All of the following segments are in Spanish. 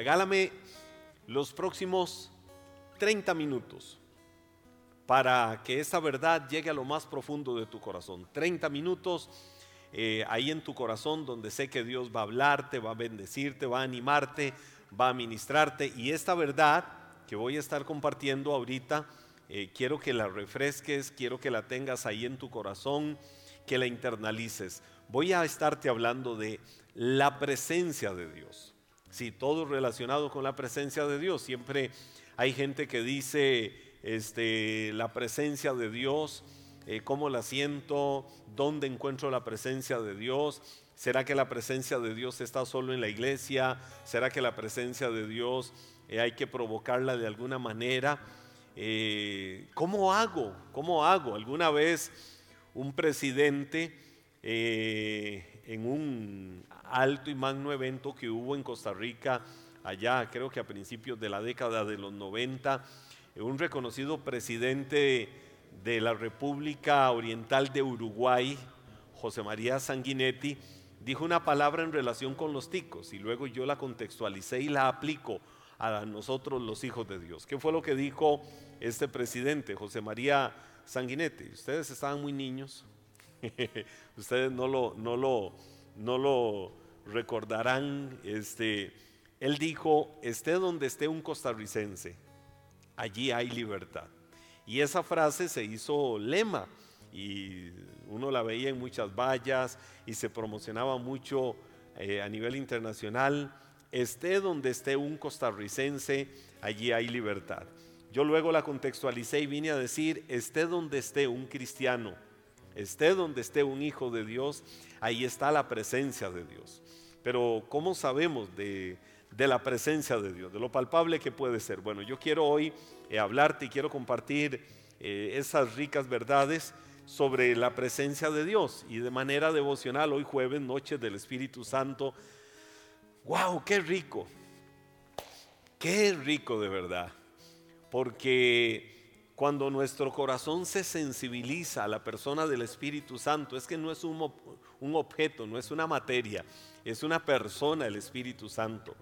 regálame los próximos 30 minutos para que esa verdad llegue a lo más profundo de tu corazón. 30 minutos eh, ahí en tu corazón donde sé que Dios va a hablarte, va a bendecirte, va a animarte, va a ministrarte. Y esta verdad que voy a estar compartiendo ahorita, eh, quiero que la refresques, quiero que la tengas ahí en tu corazón, que la internalices. Voy a estarte hablando de la presencia de Dios. Sí, todo relacionado con la presencia de Dios. Siempre hay gente que dice, este, la presencia de Dios, eh, cómo la siento, dónde encuentro la presencia de Dios. ¿Será que la presencia de Dios está solo en la iglesia? ¿Será que la presencia de Dios eh, hay que provocarla de alguna manera? Eh, ¿Cómo hago? ¿Cómo hago? Alguna vez un presidente en un alto y magno evento que hubo en Costa Rica, allá creo que a principios de la década de los 90, un reconocido presidente de la República Oriental de Uruguay, José María Sanguinetti, dijo una palabra en relación con los ticos y luego yo la contextualicé y la aplico a nosotros los hijos de Dios. ¿Qué fue lo que dijo este presidente, José María Sanguinetti? Ustedes estaban muy niños, ustedes no lo, no lo, no lo recordarán. Este, él dijo, esté donde esté un costarricense, allí hay libertad. Y esa frase se hizo lema y uno la veía en muchas vallas y se promocionaba mucho eh, a nivel internacional. Esté donde esté un costarricense, allí hay libertad. Yo luego la contextualicé y vine a decir, esté donde esté un cristiano, esté donde esté un hijo de Dios, ahí está la presencia de Dios. Pero ¿cómo sabemos de, la presencia de Dios, de lo palpable que puede ser. Bueno, yo quiero hoy eh, hablarte y quiero compartir eh, esas ricas verdades sobre la presencia de Dios y de manera devocional hoy jueves, noche del Espíritu Santo. ¡Wow! ¡Qué rico! ¡Qué rico de verdad! Porque cuando nuestro corazón se sensibiliza a la persona del Espíritu Santo, es que no es un, objeto, no es una materia, es una persona el Espíritu Santo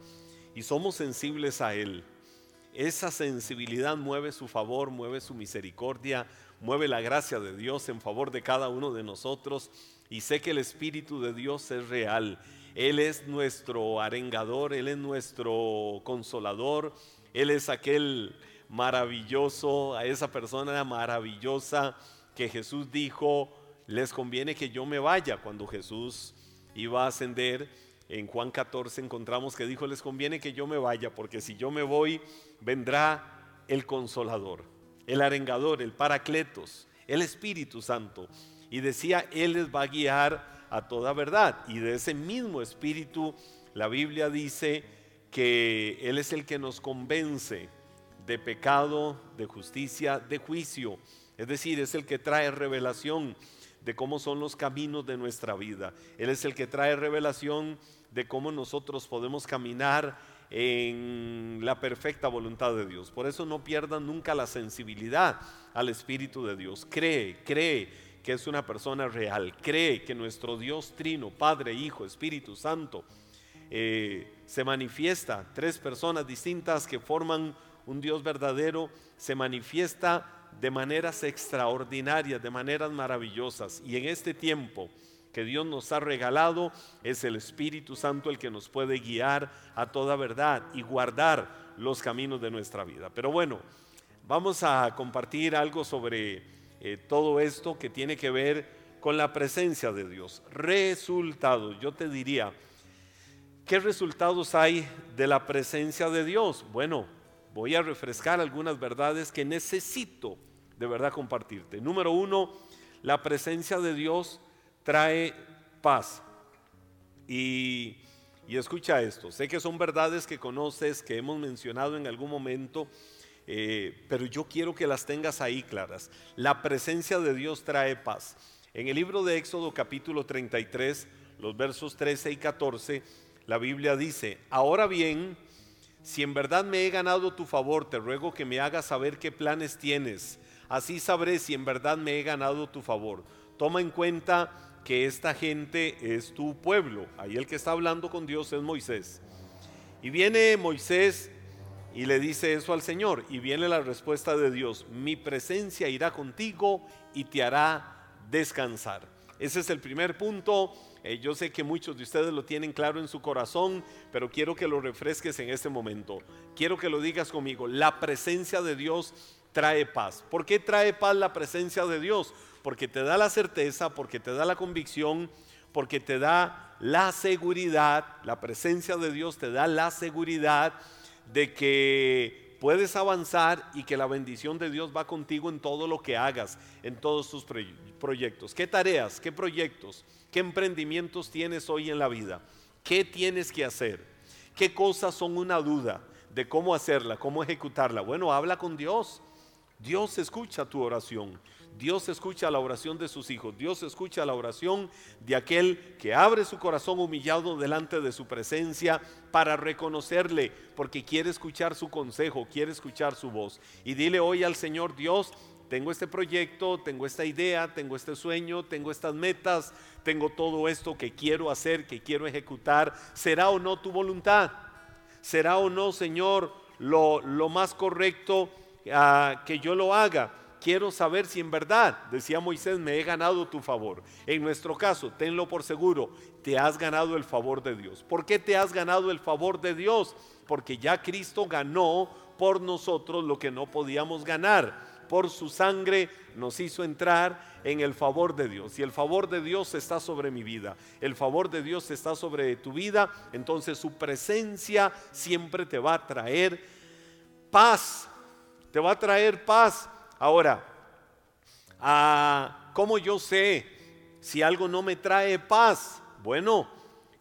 y somos sensibles a Él. Esa sensibilidad mueve su favor, mueve su misericordia, mueve la gracia de Dios en favor de cada uno de nosotros y sé que el Espíritu de Dios es real. Él es nuestro arengador, Él es nuestro consolador, Él es aquel maravilloso, a esa persona maravillosa que Jesús dijo, les conviene que yo me vaya cuando Jesús iba a ascender en Juan 14 encontramos que dijo, les conviene que yo me vaya, porque si yo me voy, vendrá el consolador, el arengador, el paracletos, el Espíritu Santo. Y decía, Él les va a guiar a toda verdad. Y de ese mismo Espíritu, la Biblia dice que Él es el que nos convence de pecado, de justicia, de juicio. Es decir, es el que trae revelación de cómo son los caminos de nuestra vida. Él es el que trae revelación de cómo nosotros podemos caminar en la perfecta voluntad de Dios. Por eso no pierdan nunca la sensibilidad al Espíritu de Dios. Cree, cree que es una persona real. Cree que nuestro Dios trino, Padre, Hijo, Espíritu Santo, eh, se manifiesta. Tres personas distintas que forman un Dios verdadero, se manifiesta de maneras extraordinarias, de maneras maravillosas. Y en este tiempo, que Dios nos ha regalado, es el Espíritu Santo el que nos puede guiar a toda verdad y guardar los caminos de nuestra vida. Pero bueno, vamos a compartir algo sobre eh, todo esto que tiene que ver con la presencia de Dios. Resultados, yo te diría, ¿qué resultados hay de la presencia de Dios? Bueno, voy a refrescar algunas verdades que necesito de verdad compartirte. Número uno, la presencia de Dios trae paz. Y, escucha esto, sé que son verdades que conoces, que hemos mencionado en algún momento, eh, pero yo quiero que las tengas ahí claras. La presencia de Dios trae paz. En el libro de Éxodo capítulo 33, los versos 13 y 14, la Biblia dice, ahora bien, si en verdad me he ganado tu favor, te ruego que me hagas saber qué planes tienes. Así sabré si en verdad me he ganado tu favor. Toma en cuenta que esta gente es tu pueblo. Ahí el que está hablando con Dios es Moisés. Y viene Moisés y le dice eso al Señor. Y viene la respuesta de Dios. Mi presencia irá contigo y te hará descansar. Ese es el primer punto. Eh, yo sé que muchos de ustedes lo tienen claro en su corazón, pero quiero que lo refresques en este momento. Quiero que lo digas conmigo. La presencia de Dios trae paz. ¿Por qué trae paz la presencia de Dios? Porque te da la certeza, porque te da la convicción, porque te da la seguridad. La presencia de Dios te da la seguridad de que puedes avanzar y que la bendición de Dios va contigo en todo lo que hagas, en todos tus proyectos. ¿Qué tareas, qué proyectos, qué emprendimientos tienes hoy en la vida? ¿Qué tienes que hacer? ¿Qué cosas son una duda de cómo hacerla, cómo ejecutarla? Bueno, habla con Dios. Dios escucha tu oración. Dios escucha la oración de sus hijos. Dios escucha la oración de aquel que abre su corazón humillado delante de su presencia para reconocerle, porque quiere escuchar su consejo, quiere escuchar su voz. Y dile hoy al Señor Dios, tengo este proyecto, tengo esta idea, tengo este sueño, tengo estas metas, tengo todo esto que quiero hacer, que quiero ejecutar. ¿Será o no tu voluntad? ¿Será o no, Señor, lo, más correcto ah, que yo lo haga? Quiero saber si en verdad, decía Moisés, me he ganado tu favor. En nuestro caso, tenlo por seguro, te has ganado el favor de Dios. ¿Por qué te has ganado el favor de Dios? Porque ya Cristo ganó por nosotros lo que no podíamos ganar. Por su sangre nos hizo entrar en el favor de Dios. Y el favor de Dios está sobre mi vida. El favor de Dios está sobre tu vida. Entonces su presencia siempre te va a traer paz. Te va a traer paz Ahora, ah, ¿cómo yo sé si algo no me trae paz? Bueno,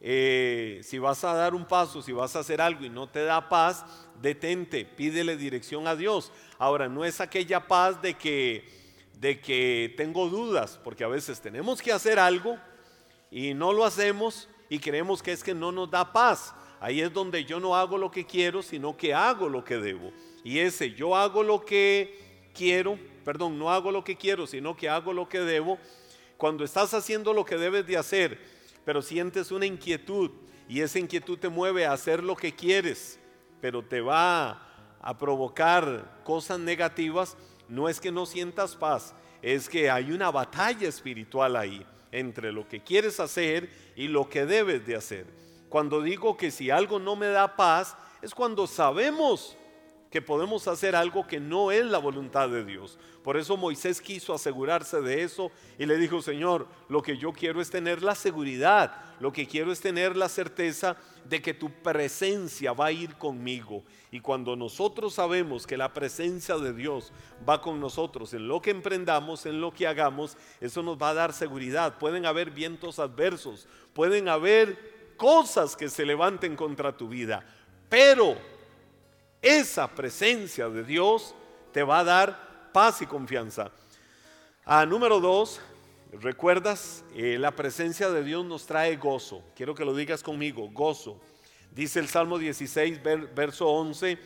eh, si vas a dar un paso, si vas a hacer algo y no te da paz, detente, pídele dirección a Dios. Ahora, no es aquella paz de que, de que tengo dudas, porque a veces tenemos que hacer algo y no lo hacemos y creemos que es que no nos da paz. Ahí es donde yo no hago lo que quiero, sino que hago lo que debo. Y ese yo hago lo que quiero, perdón, no hago lo que quiero, sino que hago lo que debo, cuando estás haciendo lo que debes de hacer, pero sientes una inquietud y esa inquietud te mueve a hacer lo que quieres, pero te va a provocar cosas negativas, no es que no sientas paz, es que hay una batalla espiritual ahí entre lo que quieres hacer y lo que debes de hacer. Cuando digo que si algo no me da paz, es cuando sabemos que podemos hacer algo que no es la voluntad de Dios. Por eso Moisés quiso asegurarse de eso y le dijo, Señor, lo que yo quiero es tener la seguridad, lo que quiero es tener la certeza de que tu presencia va a ir conmigo. Y cuando nosotros sabemos que la presencia de Dios va con nosotros en lo que emprendamos, en lo que hagamos, eso nos va a dar seguridad. Pueden haber vientos adversos, pueden haber cosas que se levanten contra tu vida, pero esa presencia de Dios te va a dar paz y confianza. A número dos, ¿recuerdas? Eh, la presencia de Dios nos trae gozo. Quiero que lo digas conmigo, gozo. Dice el Salmo 16, verso 11,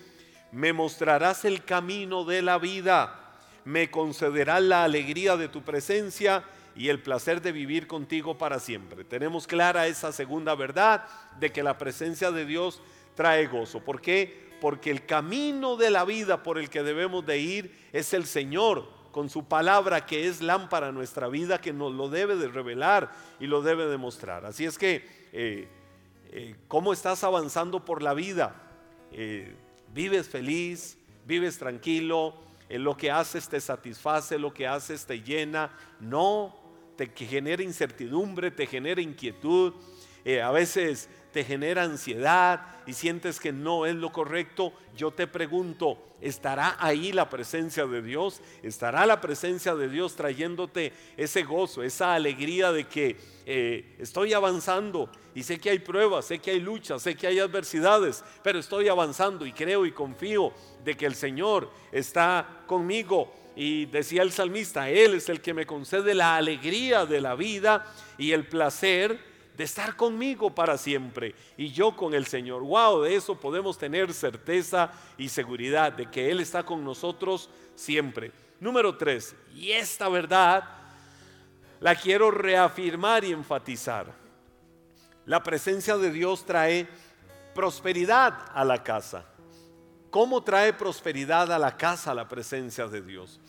me mostrarás el camino de la vida, me concederás la alegría de tu presencia y el placer de vivir contigo para siempre. Tenemos clara esa segunda verdad de que la presencia de Dios trae gozo. ¿Por qué? Porque el camino de la vida por el que debemos de ir es el Señor, con su palabra que es lámpara nuestra vida, que nos lo debe de revelar y lo debe de mostrar. Así es que, eh, eh, ¿cómo estás avanzando por la vida? Eh, ¿Vives feliz? ¿Vives tranquilo? ¿Lo que haces te satisface? ¿Lo que haces te llena? No, te genera incertidumbre, te genera inquietud. a veces te genera ansiedad y sientes que no es lo correcto, yo te pregunto, ¿estará ahí la presencia de Dios? ¿Estará la presencia de Dios trayéndote ese gozo, esa alegría de que eh, estoy avanzando y sé que hay pruebas, sé que hay luchas, sé que hay adversidades, pero estoy avanzando y creo y confío de que el Señor está conmigo? Y decía el salmista, Él es el que me concede la alegría de la vida y el placer de estar conmigo para siempre y yo con el Señor. Wow, de eso podemos tener certeza y seguridad de que Él está con nosotros siempre. Número tres, y esta verdad la quiero reafirmar y enfatizar. La presencia de Dios trae prosperidad a la casa. ¿Cómo trae prosperidad a la casa la presencia de Dios?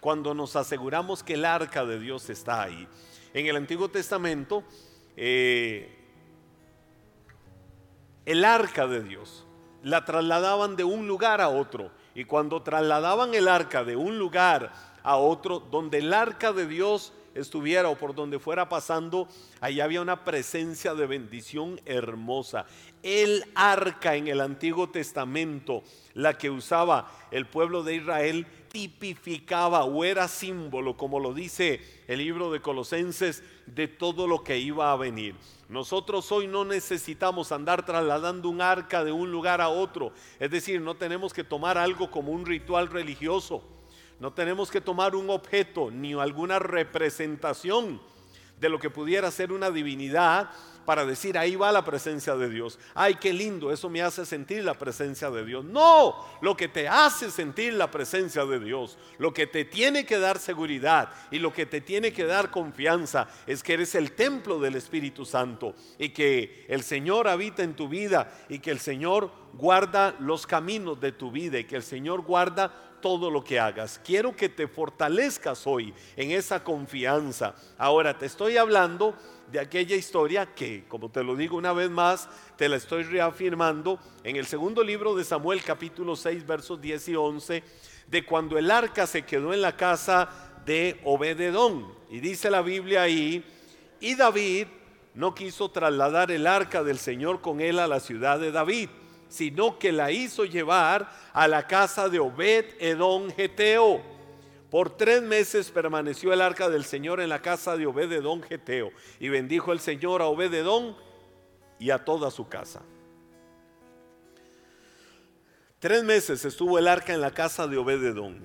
Cuando nos aseguramos que el arca de Dios está ahí. En el Antiguo Testamento, eh, el arca de Dios la trasladaban de un lugar a otro. Y cuando trasladaban el arca de un lugar a otro, donde el arca de Dios estuviera o por donde fuera pasando, ahí había una presencia de bendición hermosa. El arca en el Antiguo Testamento, la que usaba el pueblo de Israel, tipificaba o era símbolo, como lo dice el libro de Colosenses, de todo lo que iba a venir. Nosotros hoy no necesitamos andar trasladando un arca de un lugar a otro, es decir, no tenemos que tomar algo como un ritual religioso no tenemos que tomar un objeto ni alguna representación de lo que pudiera ser una divinidad para decir, ahí va la presencia de Dios. Ay, qué lindo, eso me hace sentir la presencia de Dios. No, lo que te hace sentir la presencia de Dios, lo que te tiene que dar seguridad y lo que te tiene que dar confianza es que eres el templo del Espíritu Santo y que el Señor habita en tu vida y que el Señor guarda los caminos de tu vida y que el Señor guarda todo lo que hagas. Quiero que te fortalezcas hoy en esa confianza. Ahora te estoy hablando de aquella historia que, como te lo digo una vez más, te la estoy reafirmando en el segundo libro de Samuel capítulo 6 versos 10 y 11, de cuando el arca se quedó en la casa de Obededón. Y dice la Biblia ahí, y David no quiso trasladar el arca del Señor con él a la ciudad de David sino que la hizo llevar a la casa de Obed Edom Geteo. Por tres meses permaneció el arca del Señor en la casa de Obed Edom Geteo y bendijo el Señor a Obed Edom y a toda su casa. Tres meses estuvo el arca en la casa de Obed Edom.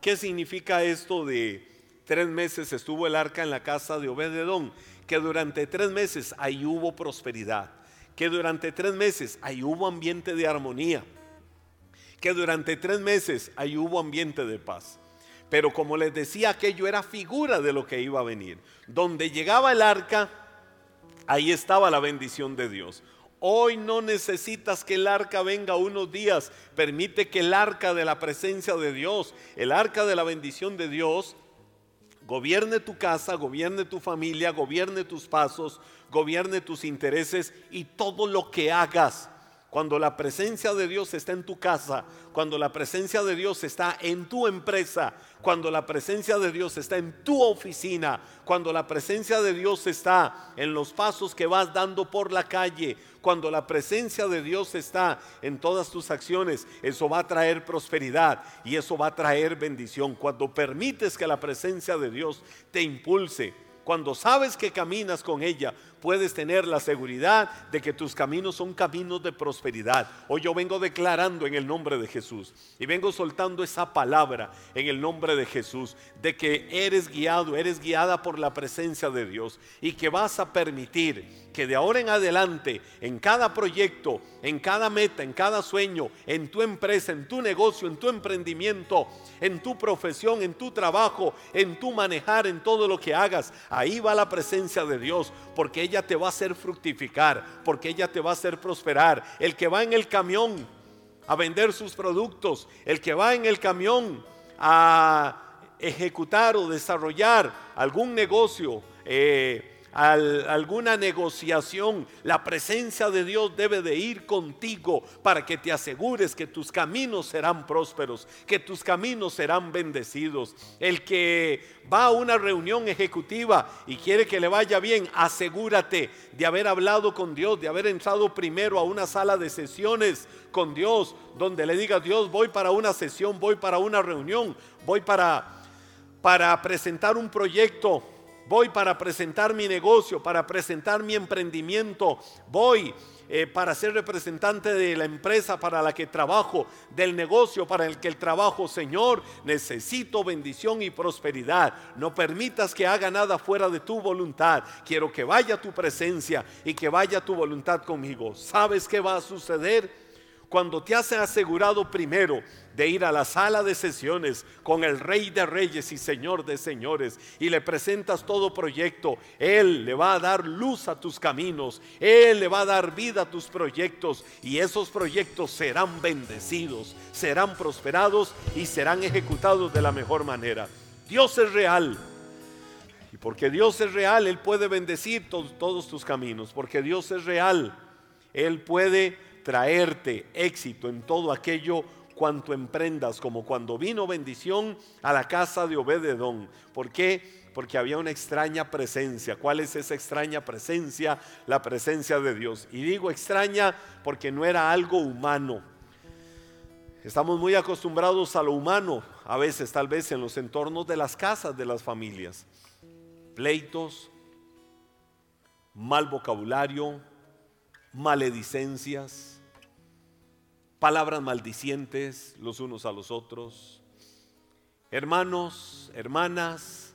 ¿Qué significa esto de tres meses estuvo el arca en la casa de Obed Edom? Que durante tres meses ahí hubo prosperidad que durante tres meses ahí hubo ambiente de armonía, que durante tres meses ahí hubo ambiente de paz. Pero como les decía, aquello era figura de lo que iba a venir. Donde llegaba el arca, ahí estaba la bendición de Dios. Hoy no necesitas que el arca venga unos días. Permite que el arca de la presencia de Dios, el arca de la bendición de Dios, gobierne tu casa, gobierne tu familia, gobierne tus pasos, gobierne tus intereses y todo lo que hagas. Cuando la presencia de Dios está en tu casa, cuando la presencia de Dios está en tu empresa, cuando la presencia de Dios está en tu oficina, cuando la presencia de Dios está en los pasos que vas dando por la calle, cuando la presencia de Dios está en todas tus acciones, eso va a traer prosperidad y eso va a traer bendición. Cuando permites que la presencia de Dios te impulse, cuando sabes que caminas con ella, puedes tener la seguridad de que tus caminos son caminos de prosperidad. Hoy yo vengo declarando en el nombre de Jesús y vengo soltando esa palabra en el nombre de Jesús de que eres guiado, eres guiada por la presencia de Dios y que vas a permitir que de ahora en adelante, en cada proyecto, en cada meta, en cada sueño, en tu empresa, en tu negocio, en tu emprendimiento, en tu profesión, en tu trabajo, en tu manejar, en todo lo que hagas, ahí va la presencia de Dios, porque ella te va a hacer fructificar, porque ella te va a hacer prosperar. El que va en el camión a vender sus productos, el que va en el camión a ejecutar o desarrollar algún negocio, eh, alguna negociación, la presencia de Dios debe de ir contigo para que te asegures que tus caminos serán prósperos, que tus caminos serán bendecidos. El que va a una reunión ejecutiva y quiere que le vaya bien, asegúrate de haber hablado con Dios, de haber entrado primero a una sala de sesiones con Dios, donde le diga Dios, voy para una sesión, voy para una reunión, voy para para presentar un proyecto voy para presentar mi negocio, para presentar mi emprendimiento, voy eh, para ser representante de la empresa para la que trabajo, del negocio para el que el trabajo, Señor, necesito bendición y prosperidad. No permitas que haga nada fuera de tu voluntad. Quiero que vaya tu presencia y que vaya tu voluntad conmigo. ¿Sabes qué va a suceder? Cuando te has asegurado primero de ir a la sala de sesiones con el Rey de Reyes y Señor de Señores y le presentas todo proyecto, Él le va a dar luz a tus caminos, Él le va a dar vida a tus proyectos y esos proyectos serán bendecidos, serán prosperados y serán ejecutados de la mejor manera. Dios es real. Y porque Dios es real, Él puede bendecir todos, tus caminos. Porque Dios es real, Él puede traerte éxito en todo aquello cuanto emprendas, como cuando vino bendición a la casa de Obededón. ¿Por qué? Porque había una extraña presencia. ¿Cuál es esa extraña presencia? La presencia de Dios. Y digo extraña porque no era algo humano. Estamos muy acostumbrados a lo humano, a veces tal vez en los entornos de las casas de las familias. Pleitos, mal vocabulario, maledicencias, palabras maldicientes los unos a los otros, hermanos, hermanas,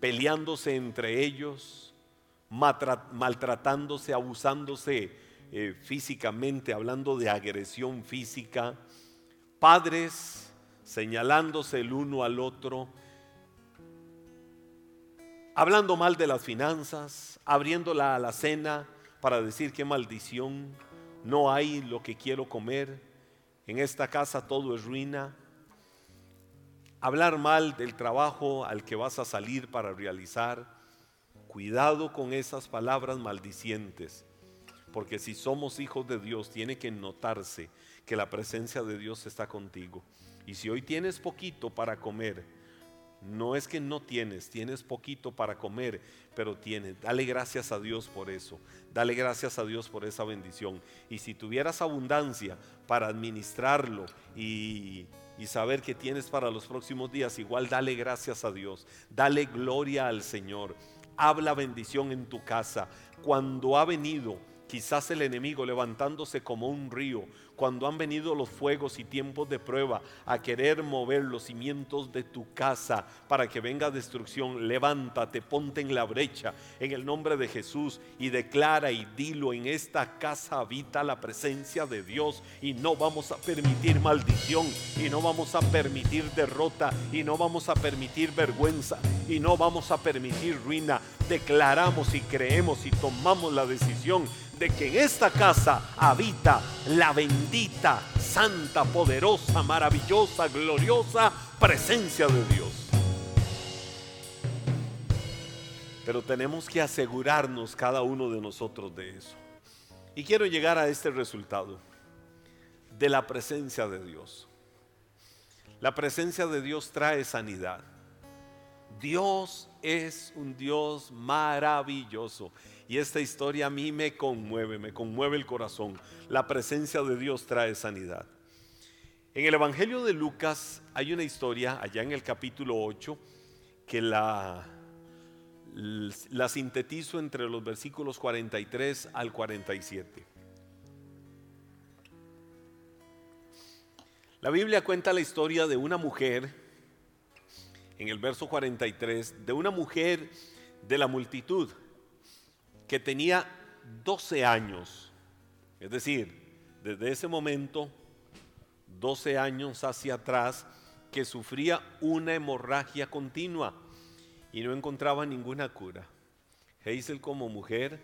peleándose entre ellos, maltratándose, abusándose eh, físicamente, hablando de agresión física, padres señalándose el uno al otro, hablando mal de las finanzas, abriendo la alacena para decir qué maldición, no hay lo que quiero comer, en esta casa todo es ruina. Hablar mal del trabajo al que vas a salir para realizar. Cuidado con esas palabras maldicientes, porque si somos hijos de Dios tiene que notarse que la presencia de Dios está contigo. Y si hoy tienes poquito para comer, no es que no tienes, tienes poquito para comer, pero tienes. Dale gracias a Dios por eso. Dale gracias a Dios por esa bendición. Y si tuvieras abundancia para administrarlo y, y saber que tienes para los próximos días, igual dale gracias a Dios. Dale gloria al Señor. Habla bendición en tu casa. Cuando ha venido quizás el enemigo levantándose como un río, cuando han venido los fuegos y tiempos de prueba a querer mover los cimientos de tu casa para que venga destrucción, levántate, ponte en la brecha en el nombre de Jesús y declara y dilo, en esta casa habita la presencia de Dios y no vamos a permitir maldición y no vamos a permitir derrota y no vamos a permitir vergüenza y no vamos a permitir ruina. Declaramos y creemos y tomamos la decisión de que en esta casa habita la bendita, santa, poderosa, maravillosa, gloriosa presencia de Dios. Pero tenemos que asegurarnos cada uno de nosotros de eso. Y quiero llegar a este resultado, de la presencia de Dios. La presencia de Dios trae sanidad. Dios es un Dios maravilloso. Y esta historia a mí me conmueve, me conmueve el corazón. La presencia de Dios trae sanidad. En el Evangelio de Lucas hay una historia, allá en el capítulo 8, que la, la sintetizo entre los versículos 43 al 47. La Biblia cuenta la historia de una mujer, en el verso 43, de una mujer de la multitud que tenía 12 años. Es decir, desde ese momento, 12 años hacia atrás, que sufría una hemorragia continua y no encontraba ninguna cura. Hazel como mujer,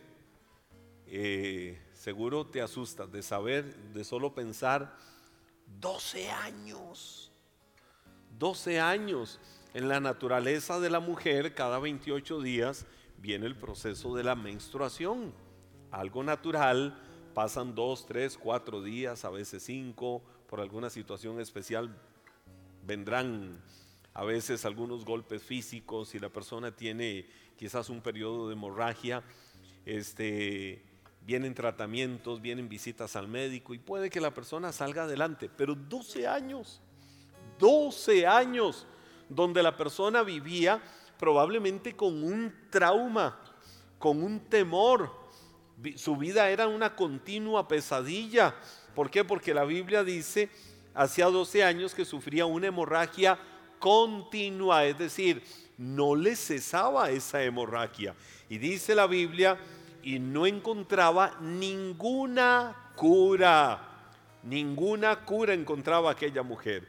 eh, seguro te asustas de saber, de solo pensar, 12 años, 12 años. En la naturaleza de la mujer, cada 28 días viene el proceso de la menstruación. Algo natural, pasan dos, tres, cuatro días, a veces cinco, por alguna situación especial vendrán a veces algunos golpes físicos, si la persona tiene quizás un periodo de hemorragia, este, vienen tratamientos, vienen visitas al médico y puede que la persona salga adelante, pero 12 años, 12 años donde la persona vivía probablemente con un trauma, con un temor. Su vida era una continua pesadilla. ¿Por qué? Porque la Biblia dice, hacía 12 años que sufría una hemorragia continua, es decir, no le cesaba esa hemorragia. Y dice la Biblia, y no encontraba ninguna cura. Ninguna cura encontraba aquella mujer.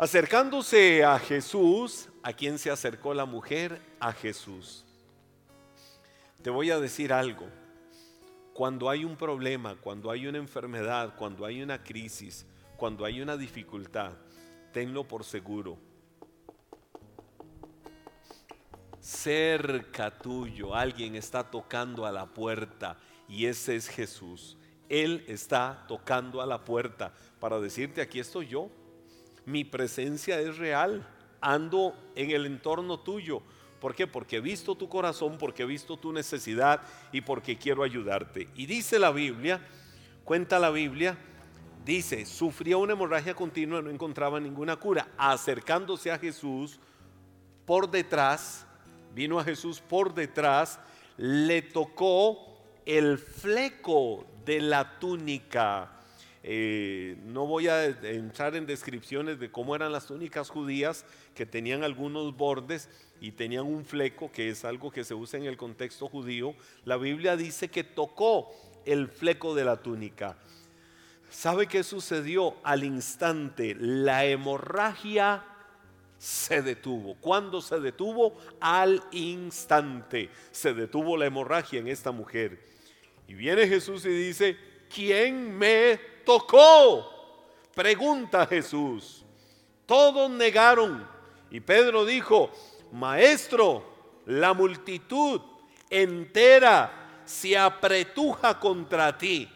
Acercándose a Jesús, ¿a quién se acercó la mujer? A Jesús. Te voy a decir algo. Cuando hay un problema, cuando hay una enfermedad, cuando hay una crisis, cuando hay una dificultad, tenlo por seguro. Cerca tuyo alguien está tocando a la puerta y ese es Jesús. Él está tocando a la puerta para decirte, aquí estoy yo. Mi presencia es real. Ando en el entorno tuyo. ¿Por qué? Porque he visto tu corazón, porque he visto tu necesidad y porque quiero ayudarte. Y dice la Biblia, cuenta la Biblia, dice, sufría una hemorragia continua, no encontraba ninguna cura. Acercándose a Jesús por detrás, vino a Jesús por detrás, le tocó el fleco de la túnica. Eh, no voy a entrar en descripciones de cómo eran las túnicas judías que tenían algunos bordes y tenían un fleco, que es algo que se usa en el contexto judío. La Biblia dice que tocó el fleco de la túnica. ¿Sabe qué sucedió al instante? La hemorragia se detuvo. ¿Cuándo se detuvo? Al instante se detuvo la hemorragia en esta mujer. Y viene Jesús y dice, ¿quién me tocó? Pregunta Jesús. Todos negaron. Y Pedro dijo, Maestro, la multitud entera se apretuja contra ti.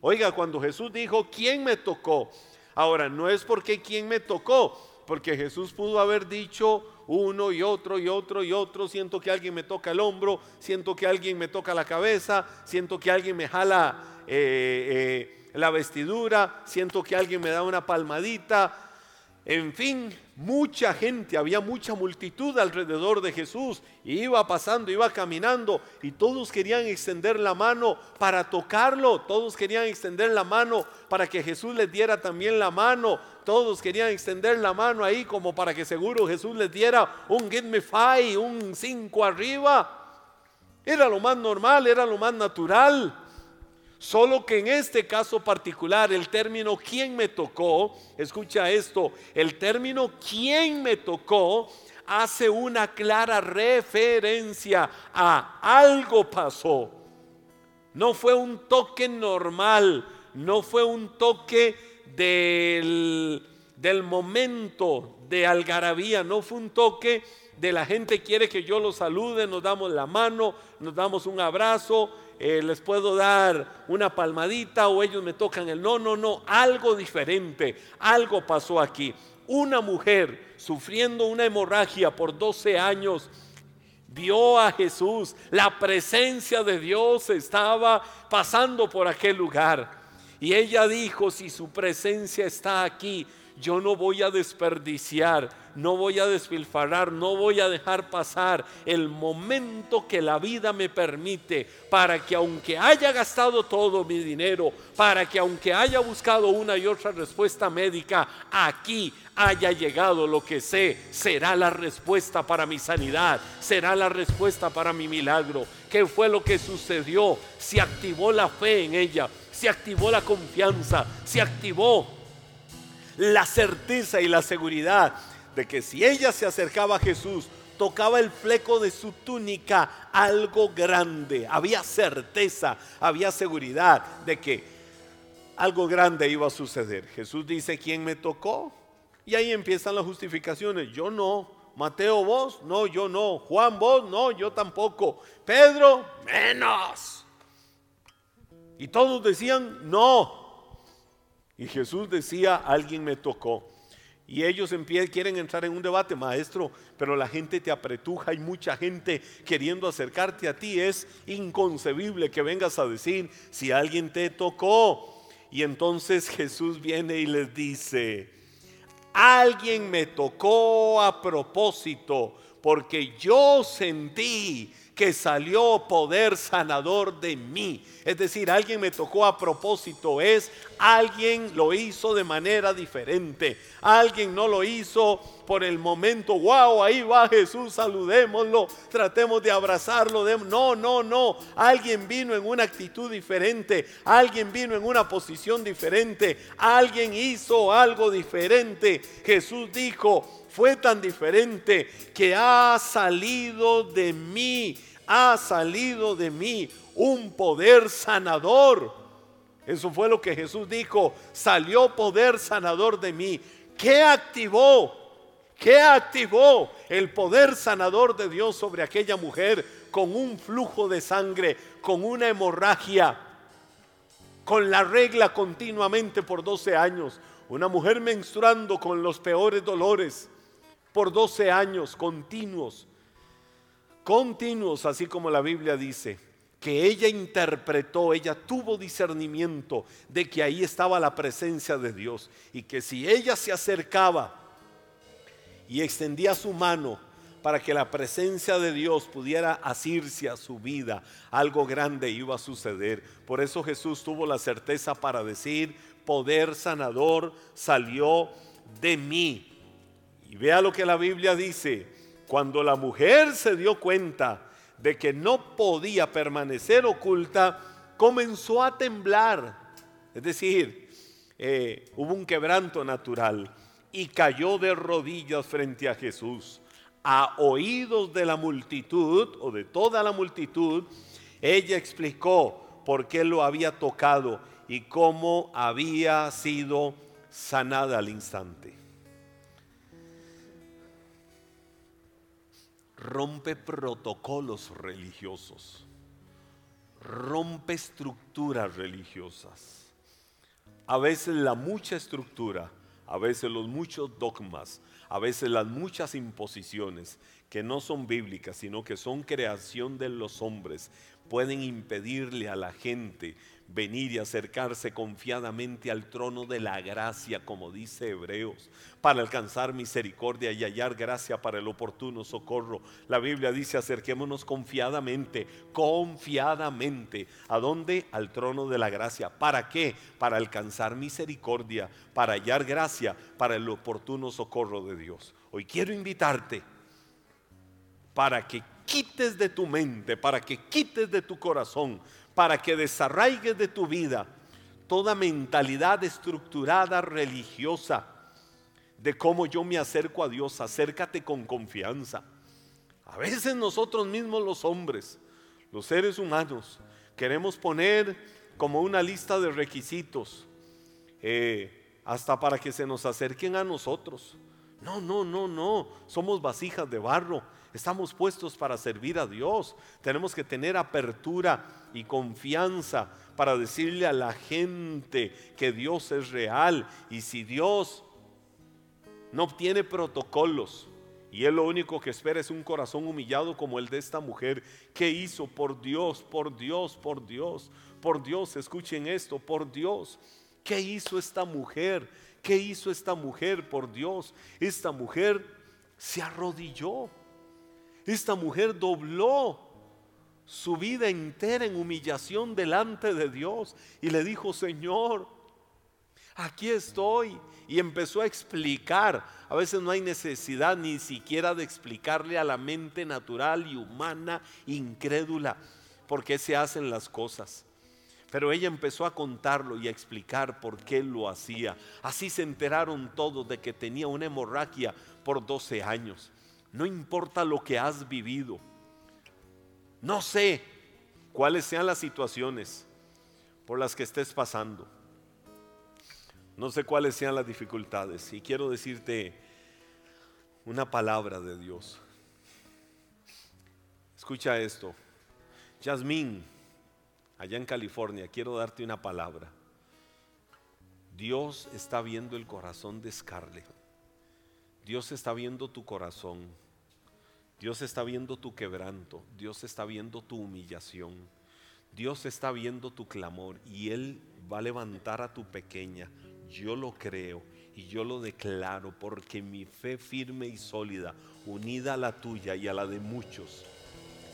Oiga, cuando Jesús dijo, ¿quién me tocó? Ahora, no es porque quién me tocó, porque Jesús pudo haber dicho uno y otro y otro y otro, siento que alguien me toca el hombro, siento que alguien me toca la cabeza, siento que alguien me jala eh, eh, la vestidura, siento que alguien me da una palmadita, en fin, mucha gente, había mucha multitud alrededor de Jesús. iba pasando, iba caminando y todos querían extender la mano para tocarlo. Todos querían extender la mano para que Jesús les diera también la mano. Todos querían extender la mano ahí como para que seguro Jesús les diera un give me five, un cinco arriba. Era lo más normal, era lo más natural. Solo que en este caso particular el término quién me tocó, escucha esto, el término quién me tocó hace una clara referencia a algo pasó. No fue un toque normal, no fue un toque del, del momento de algarabía, no fue un toque de la gente quiere que yo lo salude, nos damos la mano, nos damos un abrazo, eh, les puedo dar una palmadita o ellos me tocan el no, no, no, algo diferente, algo pasó aquí. Una mujer sufriendo una hemorragia por 12 años vio a Jesús, la presencia de Dios estaba pasando por aquel lugar. Y ella dijo, si su presencia está aquí, yo no voy a desperdiciar, no voy a despilfarrar, no voy a dejar pasar el momento que la vida me permite para que aunque haya gastado todo mi dinero, para que aunque haya buscado una y otra respuesta médica, aquí haya llegado lo que sé, será la respuesta para mi sanidad, será la respuesta para mi milagro. ¿Qué fue lo que sucedió? Se activó la fe en ella, se activó la confianza, se activó la certeza y la seguridad de que si ella se acercaba a Jesús, tocaba el fleco de su túnica, algo grande. Había certeza, había seguridad de que algo grande iba a suceder. Jesús dice, ¿quién me tocó? Y ahí empiezan las justificaciones. Yo no. Mateo vos, no, yo no. Juan vos, no, yo tampoco. Pedro, menos. Y todos decían, no, y Jesús decía, alguien me tocó. Y ellos quieren entrar en un debate, maestro, pero la gente te apretuja, hay mucha gente queriendo acercarte a ti. Es inconcebible que vengas a decir si alguien te tocó. Y entonces Jesús viene y les dice, alguien me tocó a propósito, porque yo sentí que salió poder sanador de mí. Es decir, alguien me tocó a propósito, es alguien lo hizo de manera diferente. Alguien no lo hizo por el momento, wow, ahí va Jesús, saludémoslo, tratemos de abrazarlo. No, no, no. Alguien vino en una actitud diferente. Alguien vino en una posición diferente. Alguien hizo algo diferente. Jesús dijo, fue tan diferente que ha salido de mí, ha salido de mí un poder sanador. Eso fue lo que Jesús dijo, salió poder sanador de mí. ¿Qué activó? ¿Qué activó el poder sanador de Dios sobre aquella mujer con un flujo de sangre, con una hemorragia, con la regla continuamente por 12 años? Una mujer menstruando con los peores dolores por 12 años continuos, continuos, así como la Biblia dice que ella interpretó, ella tuvo discernimiento de que ahí estaba la presencia de Dios y que si ella se acercaba y extendía su mano para que la presencia de Dios pudiera asirse a su vida, algo grande iba a suceder. Por eso Jesús tuvo la certeza para decir, poder sanador salió de mí. Y vea lo que la Biblia dice, cuando la mujer se dio cuenta, de que no podía permanecer oculta, comenzó a temblar. Es decir, eh, hubo un quebranto natural y cayó de rodillas frente a Jesús. A oídos de la multitud o de toda la multitud, ella explicó por qué lo había tocado y cómo había sido sanada al instante. Rompe protocolos religiosos, rompe estructuras religiosas. A veces la mucha estructura, a veces los muchos dogmas, a veces las muchas imposiciones que no son bíblicas, sino que son creación de los hombres, pueden impedirle a la gente venir y acercarse confiadamente al trono de la gracia, como dice Hebreos, para alcanzar misericordia y hallar gracia para el oportuno socorro. La Biblia dice, acerquémonos confiadamente, confiadamente. ¿A dónde? Al trono de la gracia. ¿Para qué? Para alcanzar misericordia, para hallar gracia para el oportuno socorro de Dios. Hoy quiero invitarte para que quites de tu mente, para que quites de tu corazón para que desarraigues de tu vida toda mentalidad estructurada religiosa de cómo yo me acerco a Dios. Acércate con confianza. A veces nosotros mismos los hombres, los seres humanos, queremos poner como una lista de requisitos eh, hasta para que se nos acerquen a nosotros. No, no, no, no. Somos vasijas de barro. Estamos puestos para servir a Dios. Tenemos que tener apertura y confianza para decirle a la gente que Dios es real. Y si Dios no tiene protocolos y Él lo único que espera es un corazón humillado como el de esta mujer, ¿qué hizo? Por Dios, por Dios, por Dios, por Dios, escuchen esto, por Dios. ¿Qué hizo esta mujer? ¿Qué hizo esta mujer por Dios? Esta mujer se arrodilló. Esta mujer dobló su vida entera en humillación delante de Dios y le dijo, Señor, aquí estoy. Y empezó a explicar. A veces no hay necesidad ni siquiera de explicarle a la mente natural y humana incrédula por qué se hacen las cosas. Pero ella empezó a contarlo y a explicar por qué lo hacía. Así se enteraron todos de que tenía una hemorragia por 12 años. No importa lo que has vivido. No sé cuáles sean las situaciones por las que estés pasando. No sé cuáles sean las dificultades. Y quiero decirte una palabra de Dios. Escucha esto. Yasmín, allá en California, quiero darte una palabra. Dios está viendo el corazón de Scarlett. Dios está viendo tu corazón. Dios está viendo tu quebranto. Dios está viendo tu humillación. Dios está viendo tu clamor y Él va a levantar a tu pequeña. Yo lo creo y yo lo declaro porque mi fe firme y sólida, unida a la tuya y a la de muchos,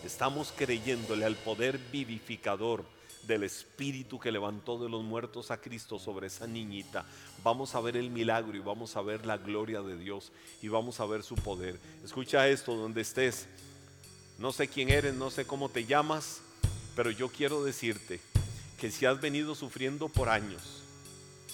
estamos creyéndole al poder vivificador del Espíritu que levantó de los muertos a Cristo sobre esa niñita. Vamos a ver el milagro y vamos a ver la gloria de Dios y vamos a ver su poder. Escucha esto donde estés. No sé quién eres, no sé cómo te llamas, pero yo quiero decirte que si has venido sufriendo por años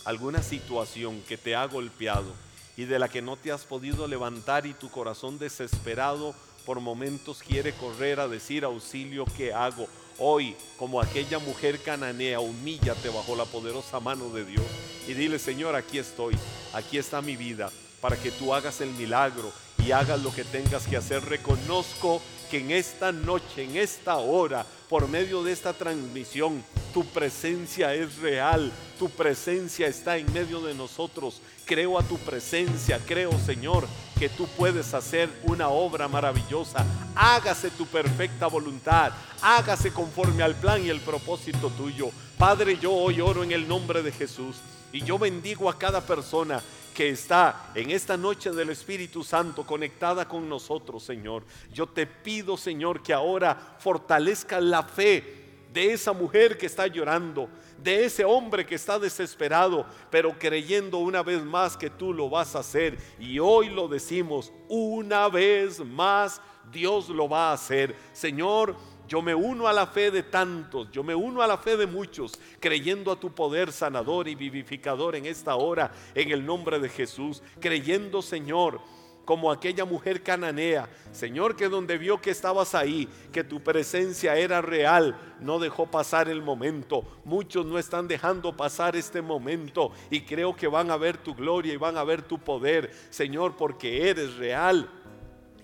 alguna situación que te ha golpeado y de la que no te has podido levantar y tu corazón desesperado por momentos quiere correr a decir auxilio, ¿qué hago? Hoy, como aquella mujer cananea, humíllate bajo la poderosa mano de Dios y dile, Señor, aquí estoy, aquí está mi vida, para que tú hagas el milagro y hagas lo que tengas que hacer. Reconozco que en esta noche, en esta hora, por medio de esta transmisión, tu presencia es real, tu presencia está en medio de nosotros. Creo a tu presencia, creo Señor que tú puedes hacer una obra maravillosa. Hágase tu perfecta voluntad, hágase conforme al plan y el propósito tuyo. Padre, yo hoy oro en el nombre de Jesús y yo bendigo a cada persona que está en esta noche del Espíritu Santo conectada con nosotros, Señor. Yo te pido, Señor, que ahora fortalezca la fe de esa mujer que está llorando, de ese hombre que está desesperado, pero creyendo una vez más que tú lo vas a hacer. Y hoy lo decimos, una vez más Dios lo va a hacer. Señor, yo me uno a la fe de tantos, yo me uno a la fe de muchos, creyendo a tu poder sanador y vivificador en esta hora, en el nombre de Jesús, creyendo, Señor, como aquella mujer cananea. Señor, que donde vio que estabas ahí, que tu presencia era real, no dejó pasar el momento. Muchos no están dejando pasar este momento y creo que van a ver tu gloria y van a ver tu poder, Señor, porque eres real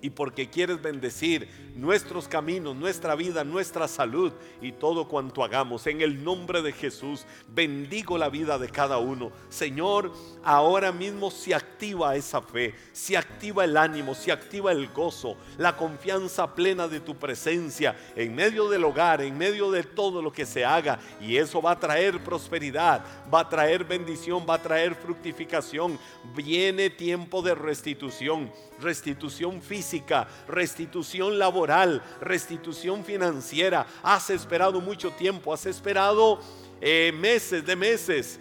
y porque quieres bendecir nuestros caminos, nuestra vida, nuestra salud y todo cuanto hagamos. En el nombre de Jesús, bendigo la vida de cada uno. Señor, ahora mismo se activa esa fe, se activa el ánimo, se activa el gozo, la confianza plena de tu presencia en medio del hogar, en medio de todo lo que se haga. Y eso va a traer prosperidad, va a traer bendición, va a traer fructificación. Viene tiempo de restitución, restitución física, restitución laboral restitución financiera. Has esperado mucho tiempo, has esperado eh, meses de meses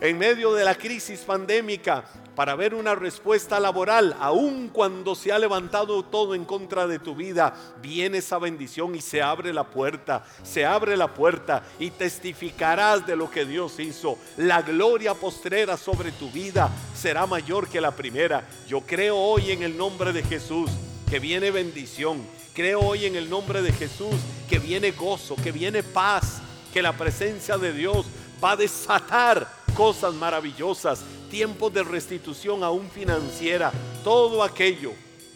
en medio de la crisis pandémica para ver una respuesta laboral, aun cuando se ha levantado todo en contra de tu vida, viene esa bendición y se abre la puerta, se abre la puerta y testificarás de lo que Dios hizo. La gloria postrera sobre tu vida será mayor que la primera. Yo creo hoy en el nombre de Jesús que viene bendición, Creo hoy en el nombre de Jesús que viene gozo, que viene paz, que la presencia de Dios va a desatar cosas maravillosas, tiempos de restitución aún financiera, todo aquello,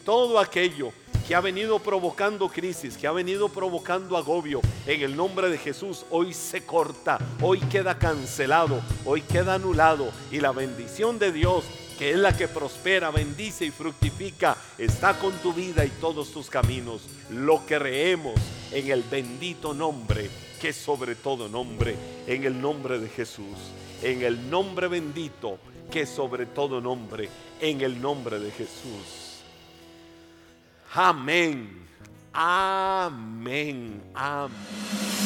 todo aquello que ha venido provocando crisis, que ha venido provocando agobio, en el nombre de Jesús, hoy se corta, hoy queda cancelado, hoy queda anulado y la bendición de Dios que es la que prospera, bendice y fructifica, está con tu vida y todos tus caminos. Lo creemos en el bendito nombre, que es sobre todo nombre, en el nombre de Jesús, en el nombre bendito, que sobre todo nombre, en el nombre de Jesús. Amén. Amén. Amén.